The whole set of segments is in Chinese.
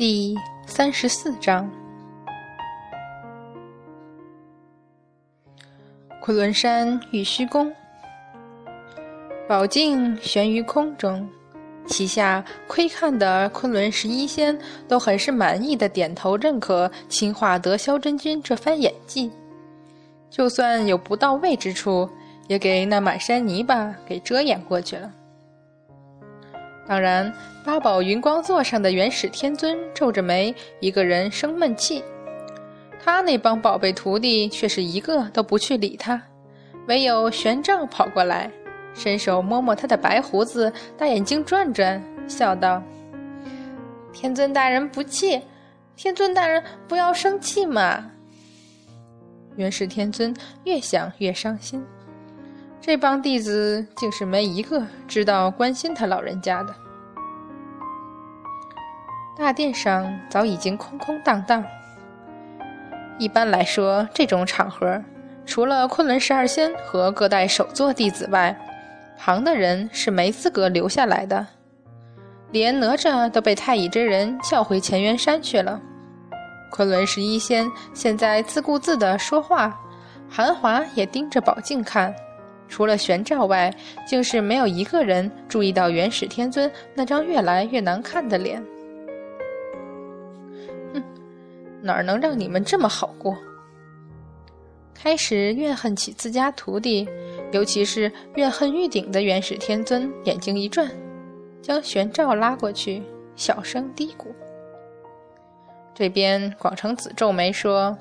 第三十四章，昆仑山玉虚宫，宝镜悬于空中，旗下窥看的昆仑十一仙都很是满意的点头认可青化德萧真君这番演技，就算有不到位之处，也给那满山泥巴给遮掩过去了。当然，八宝云光座上的元始天尊皱着眉，一个人生闷气。他那帮宝贝徒弟却是一个都不去理他，唯有玄奘跑过来，伸手摸摸他的白胡子，大眼睛转转，笑道：“天尊大人不气，天尊大人不要生气嘛。”元始天尊越想越伤心。这帮弟子竟是没一个知道关心他老人家的。大殿上早已经空空荡荡。一般来说，这种场合，除了昆仑十二仙和各代首座弟子外，旁的人是没资格留下来的。连哪吒都被太乙真人叫回乾元山去了。昆仑十一仙现在自顾自地说话，韩华也盯着宝镜看。除了玄照外，竟是没有一个人注意到元始天尊那张越来越难看的脸。哼，哪儿能让你们这么好过？开始怨恨起自家徒弟，尤其是怨恨玉鼎的元始天尊，眼睛一转，将玄照拉过去，小声嘀咕：“这边广成子皱眉说，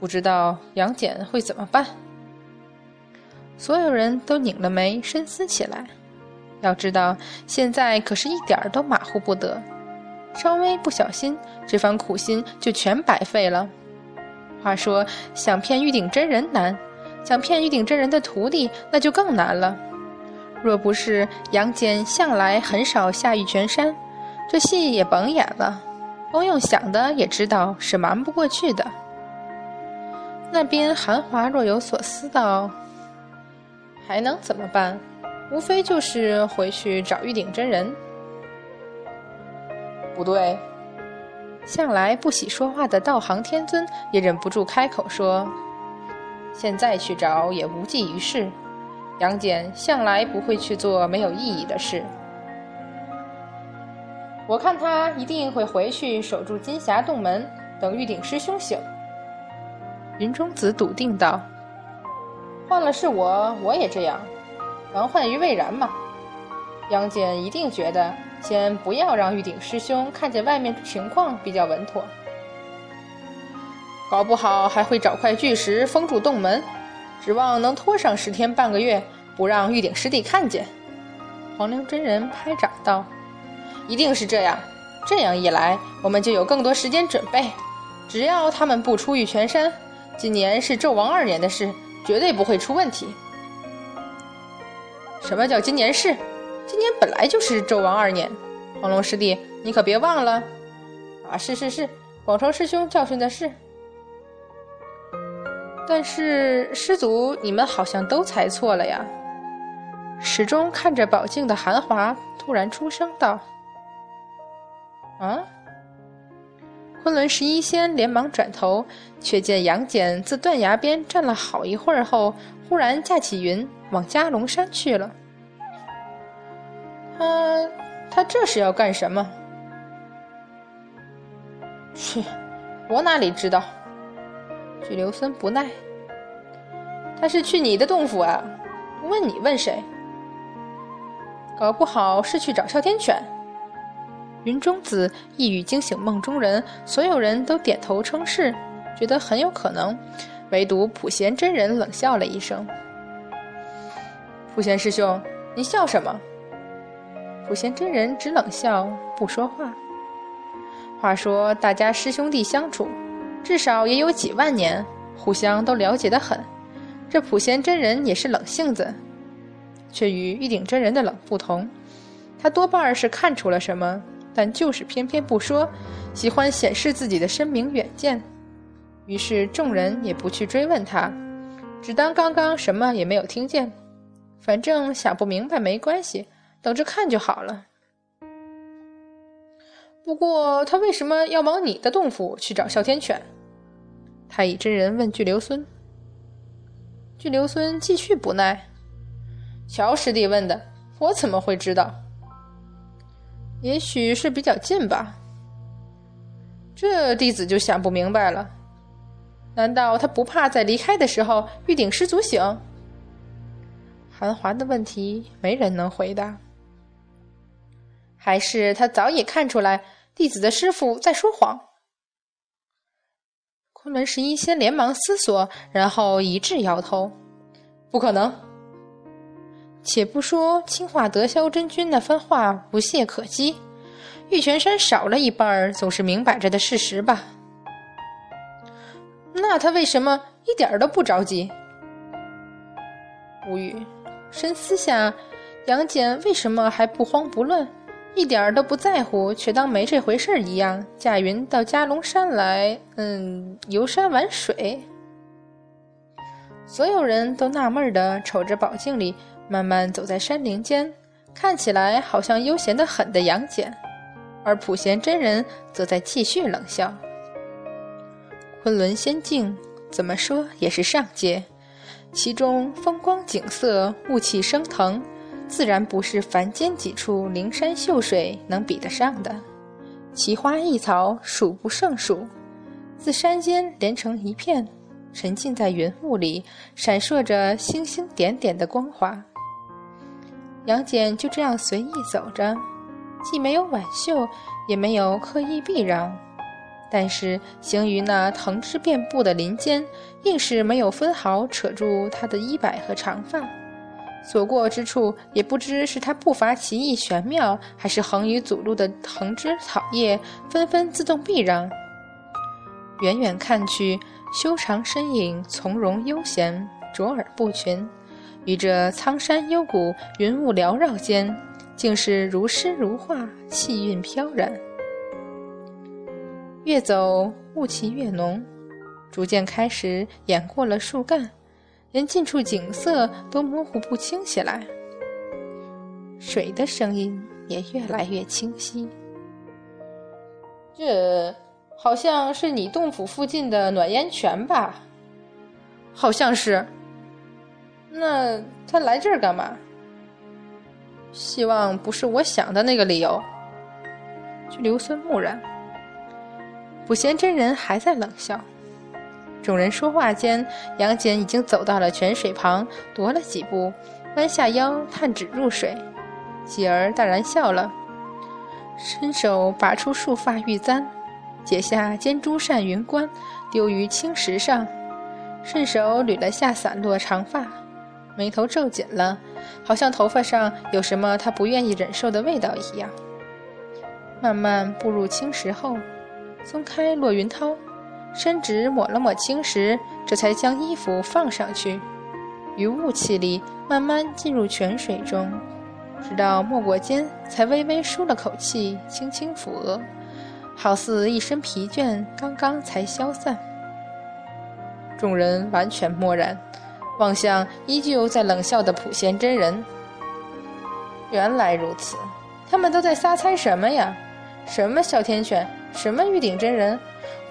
不知道杨戬会怎么办。”所有人都拧了眉，深思起来。要知道，现在可是一点儿都马虎不得，稍微不小心，这番苦心就全白费了。话说，想骗玉鼎真人难，想骗玉鼎真人的徒弟那就更难了。若不是杨戬向来很少下玉泉山，这戏也甭演了。光用想的也知道是瞒不过去的。那边韩华若有所思道。还能怎么办？无非就是回去找玉鼎真人。不对，向来不喜说话的道行天尊也忍不住开口说：“现在去找也无济于事。杨戬向来不会去做没有意义的事。我看他一定会回去守住金霞洞门，等玉鼎师兄醒。”云中子笃定道。换了是我，我也这样。防患于未然嘛。杨戬一定觉得，先不要让玉鼎师兄看见外面的情况比较稳妥。搞不好还会找块巨石封住洞门，指望能拖上十天半个月，不让玉鼎师弟看见。黄陵真人拍掌道：“一定是这样。这样一来，我们就有更多时间准备。只要他们不出玉泉山，今年是纣王二年的事。”绝对不会出问题。什么叫今年是？今年本来就是纣王二年。黄龙师弟，你可别忘了。啊，是是是，广成师兄教训的是。但是师祖，你们好像都猜错了呀。始终看着宝镜的韩华突然出声道：“啊！”昆仑十一仙连忙转头，却见杨戬自断崖边站了好一会儿后，忽然驾起云往加龙山去了。他他这是要干什么？去，我哪里知道？巨留孙不耐。他是去你的洞府啊？问你问谁？搞不好是去找哮天犬。云中子一语惊醒梦中人，所有人都点头称是，觉得很有可能。唯独普贤真人冷笑了一声：“普贤师兄，你笑什么？”普贤真人只冷笑不说话。话说大家师兄弟相处，至少也有几万年，互相都了解得很。这普贤真人也是冷性子，却与玉鼎真人的冷不同，他多半是看出了什么。但就是偏偏不说，喜欢显示自己的深明远见。于是众人也不去追问他，只当刚刚什么也没有听见。反正想不明白没关系，等着看就好了。不过他为什么要往你的洞府去找哮天犬？太乙真人问巨留孙。巨留孙继续不耐：“乔师弟问的，我怎么会知道？也许是比较近吧。”这弟子就想不明白了，难道他不怕在离开的时候玉鼎失足醒？韩华的问题没人能回答。还是他早已看出来弟子的师傅在说谎？昆仑十一仙连忙思索，然后一致摇头：“不可能。”且不说青化德霄真君那番话不屑可击，玉泉山少了一半总是明摆着的事实吧？那他为什么一点都不着急？无语，深思下，杨戬为什么还不慌不乱？一点儿都不在乎，却当没这回事儿一样，驾云到加龙山来，嗯，游山玩水。所有人都纳闷的瞅着宝镜里慢慢走在山林间，看起来好像悠闲的很的杨戬，而普贤真人则在继续冷笑。昆仑仙境怎么说也是上界，其中风光景色、雾气升腾。自然不是凡间几处灵山秀水能比得上的，奇花异草数不胜数，自山间连成一片，沉浸在云雾里，闪烁着星星点点的光华。杨戬就这样随意走着，既没有挽袖，也没有刻意避让，但是行于那藤枝遍布的林间，硬是没有分毫扯住他的衣摆和长发。所过之处，也不知是他步伐奇异玄妙，还是横于阻路的藤枝草叶纷纷自动避让。远远看去，修长身影从容悠闲，卓尔不群，于这苍山幽谷、云雾缭绕间，竟是如诗如画，气韵飘然。越走雾气越浓，逐渐开始掩过了树干。连近处景色都模糊不清起来，水的声音也越来越清晰。这好像是你洞府附近的暖烟泉吧？好像是。那他来这儿干嘛？希望不是我想的那个理由。去留孙木然，卜贤真人还在冷笑。众人说话间，杨戬已经走到了泉水旁，踱了几步，弯下腰探指入水，喜儿淡然笑了，伸手拔出束发玉簪，解下尖珠扇云冠，丢于青石上，顺手捋了下散落长发，眉头皱紧了，好像头发上有什么他不愿意忍受的味道一样。慢慢步入青石后，松开落云涛。伸指抹了抹青石，这才将衣服放上去，于雾气里慢慢进入泉水中，直到没过肩，才微微舒了口气，轻轻抚额，好似一身疲倦刚刚才消散。众人完全漠然，望向依旧在冷笑的普贤真人。原来如此，他们都在瞎猜什么呀？什么哮天犬？什么玉鼎真人？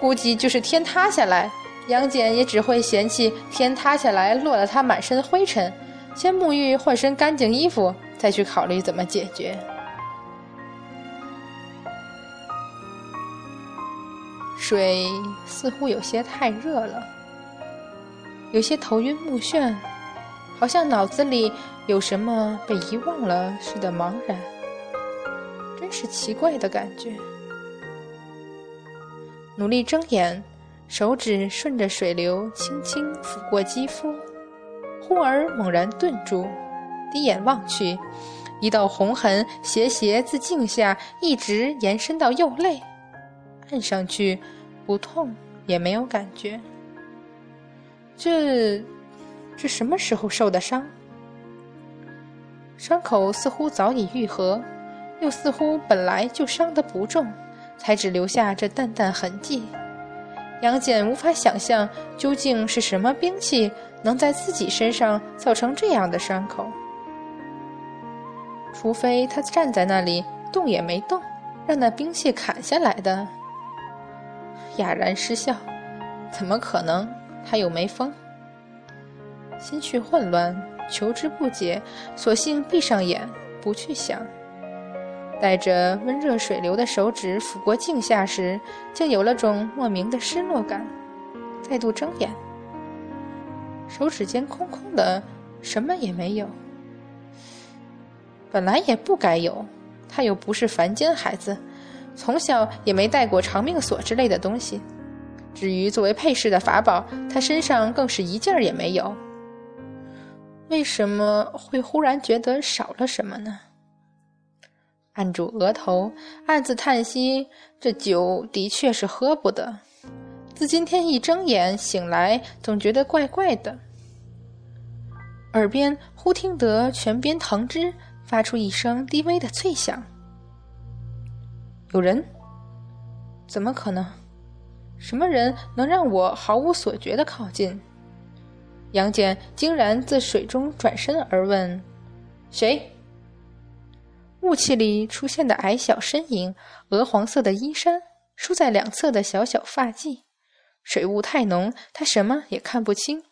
估计就是天塌下来，杨戬也只会嫌弃天塌下来落了他满身灰尘，先沐浴换身干净衣服，再去考虑怎么解决。水似乎有些太热了，有些头晕目眩，好像脑子里有什么被遗忘了似的茫然，真是奇怪的感觉。努力睁眼，手指顺着水流轻轻抚过肌肤，忽而猛然顿住，低眼望去，一道红痕斜斜自颈下一直延伸到右肋，按上去不痛也没有感觉。这，这什么时候受的伤？伤口似乎早已愈合，又似乎本来就伤得不重。才只留下这淡淡痕迹，杨戬无法想象究竟是什么兵器能在自己身上造成这样的伤口。除非他站在那里动也没动，让那兵器砍下来的？哑然失笑，怎么可能？他又没疯。心绪混乱，求之不解，索性闭上眼，不去想。带着温热水流的手指抚过镜下时，竟有了种莫名的失落感。再度睁眼，手指间空空的，什么也没有。本来也不该有，他又不是凡间孩子，从小也没带过长命锁之类的东西。至于作为配饰的法宝，他身上更是一件儿也没有。为什么会忽然觉得少了什么呢？按住额头，暗自叹息：这酒的确是喝不得。自今天一睁眼醒来，总觉得怪怪的。耳边忽听得泉边藤枝发出一声低微的脆响。有人？怎么可能？什么人能让我毫无所觉的靠近？杨戬惊然自水中转身而问：“谁？”雾气里出现的矮小身影，鹅黄色的衣衫，梳在两侧的小小发髻。水雾太浓，他什么也看不清，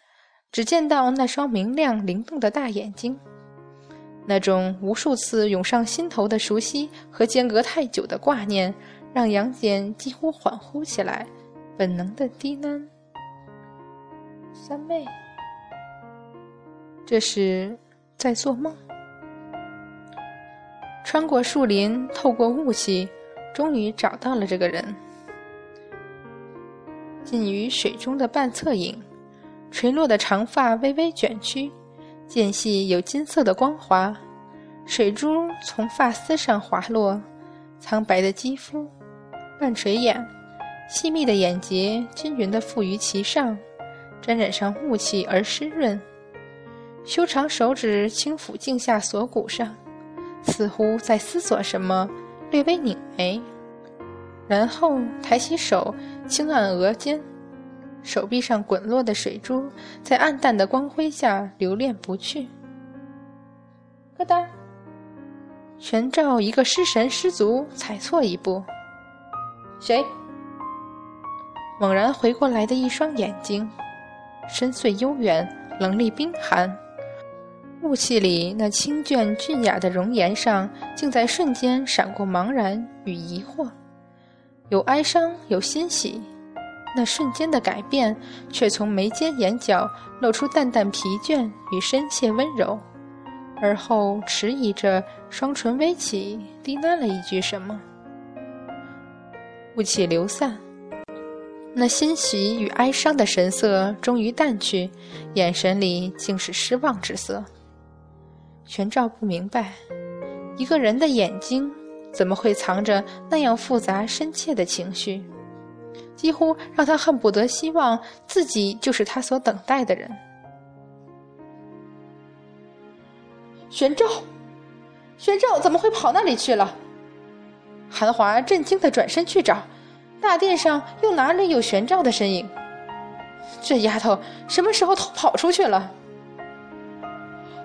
只见到那双明亮灵动的大眼睛。那种无数次涌上心头的熟悉和间隔太久的挂念，让杨戬几乎恍惚起来，本能的低喃：“三妹，这是在做梦。”穿过树林，透过雾气，终于找到了这个人。近于水中的半侧影，垂落的长发微微卷曲，间隙有金色的光华，水珠从发丝上滑落，苍白的肌肤，半垂眼，细密的眼睫均匀地附于其上，沾染上雾气而湿润。修长手指轻抚颈下锁骨上。似乎在思索什么，略微拧眉，然后抬起手轻按额间，手臂上滚落的水珠在暗淡的光辉下留恋不去。咯哒，玄照一个失神失足，踩错一步。谁？猛然回过来的一双眼睛，深邃悠远，冷厉冰寒。雾气里，那清隽俊雅的容颜上，竟在瞬间闪过茫然与疑惑，有哀伤，有欣喜。那瞬间的改变，却从眉间眼角露出淡淡疲倦与深切温柔，而后迟疑着，双唇微起，低喃了一句什么。雾气流散，那欣喜与哀伤的神色终于淡去，眼神里竟是失望之色。玄照不明白，一个人的眼睛怎么会藏着那样复杂深切的情绪，几乎让他恨不得希望自己就是他所等待的人。玄照，玄照怎么会跑那里去了？韩华震惊的转身去找，大殿上又哪里有玄照的身影？这丫头什么时候偷跑出去了？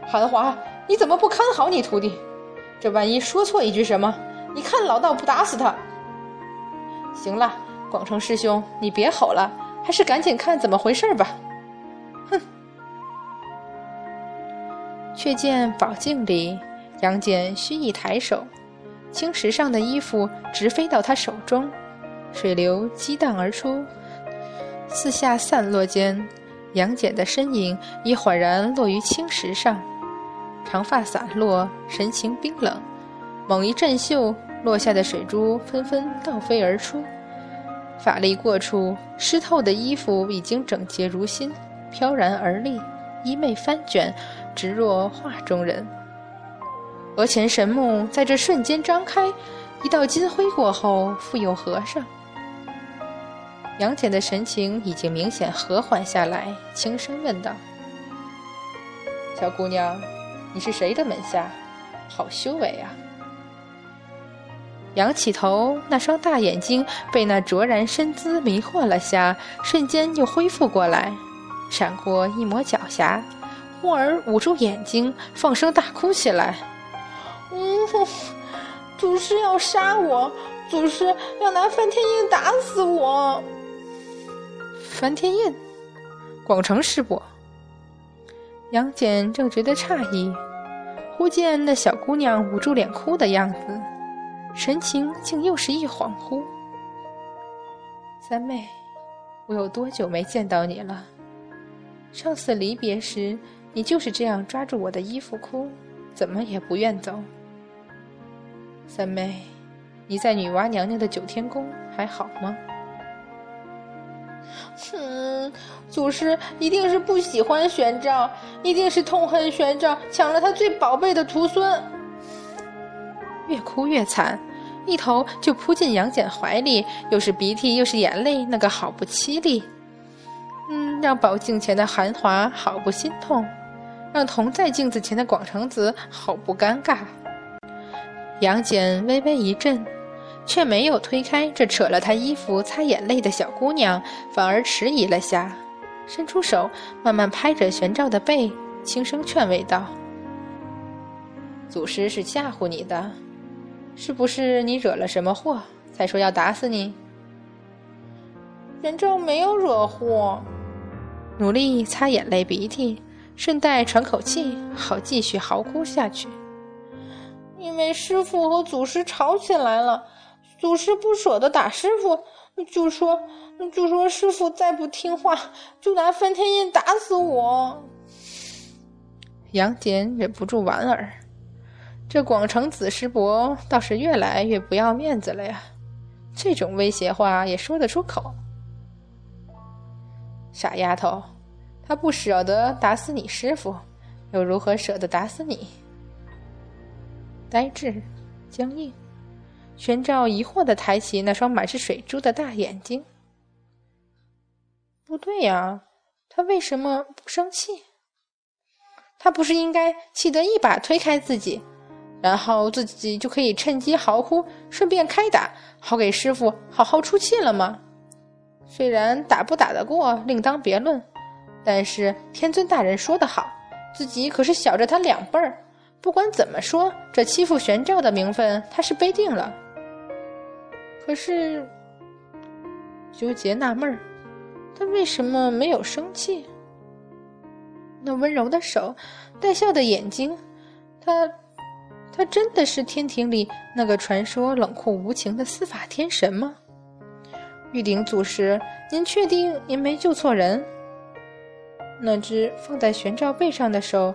韩华。你怎么不看好你徒弟？这万一说错一句什么，你看老道不打死他？行了，广成师兄，你别吼了，还是赶紧看怎么回事吧。哼！却见宝镜里，杨戬虚一抬手，青石上的衣服直飞到他手中，水流激荡而出，四下散落间，杨戬的身影已缓然落于青石上。长发散落，神情冰冷。猛一震袖，落下的水珠纷纷倒飞而出。法力过处，湿透的衣服已经整洁如新，飘然而立，衣袂翻卷，直若画中人。额前神目在这瞬间张开，一道金辉过后，复又合上。杨戬的神情已经明显和缓下来，轻声问道：“小姑娘。”你是谁的门下？好修为啊！仰起头，那双大眼睛被那卓然身姿迷惑了下，瞬间又恢复过来，闪过一抹狡黠，忽而捂住眼睛，放声大哭起来：“嗯，祖师要杀我，祖师要拿翻天印打死我。翻天印，广成师伯。杨戬正觉得诧异，忽见那小姑娘捂住脸哭的样子，神情竟又是一恍惚。三妹，我有多久没见到你了？上次离别时，你就是这样抓住我的衣服哭，怎么也不愿走。三妹，你在女娲娘娘的九天宫还好吗？哼，祖师一定是不喜欢玄奘，一定是痛恨玄奘抢了他最宝贝的徒孙。越哭越惨，一头就扑进杨戬怀里，又是鼻涕又是眼泪，那个好不凄厉。嗯，让宝镜前的韩华好不心痛，让同在镜子前的广成子好不尴尬。杨戬微微一震。却没有推开这扯了他衣服擦眼泪的小姑娘，反而迟疑了下，伸出手慢慢拍着玄照的背，轻声劝慰道：“祖师是吓唬你的，是不是你惹了什么祸，才说要打死你？”玄照没有惹祸，努力擦眼泪鼻涕，顺带喘口气，好继续嚎哭下去。因为师傅和祖师吵起来了。祖师不舍得打师傅，就说：“就说师傅再不听话，就拿翻天印打死我。”杨戬忍不住莞尔，这广成子师伯倒是越来越不要面子了呀！这种威胁话也说得出口。傻丫头，他不舍得打死你师傅，又如何舍得打死你？呆滞，僵硬。玄照疑惑的抬起那双满是水珠的大眼睛。不对呀，他为什么不生气？他不是应该气得一把推开自己，然后自己就可以趁机嚎哭，顺便开打，好给师傅好好出气了吗？虽然打不打得过另当别论，但是天尊大人说得好，自己可是小着他两辈儿。不管怎么说，这欺负玄照的名分他是背定了。可是，纠结纳闷儿，他为什么没有生气？那温柔的手，带笑的眼睛，他，他真的是天庭里那个传说冷酷无情的司法天神吗？玉鼎祖师，您确定您没救错人？那只放在玄照背上的手，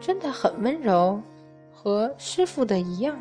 真的很温柔，和师傅的一样。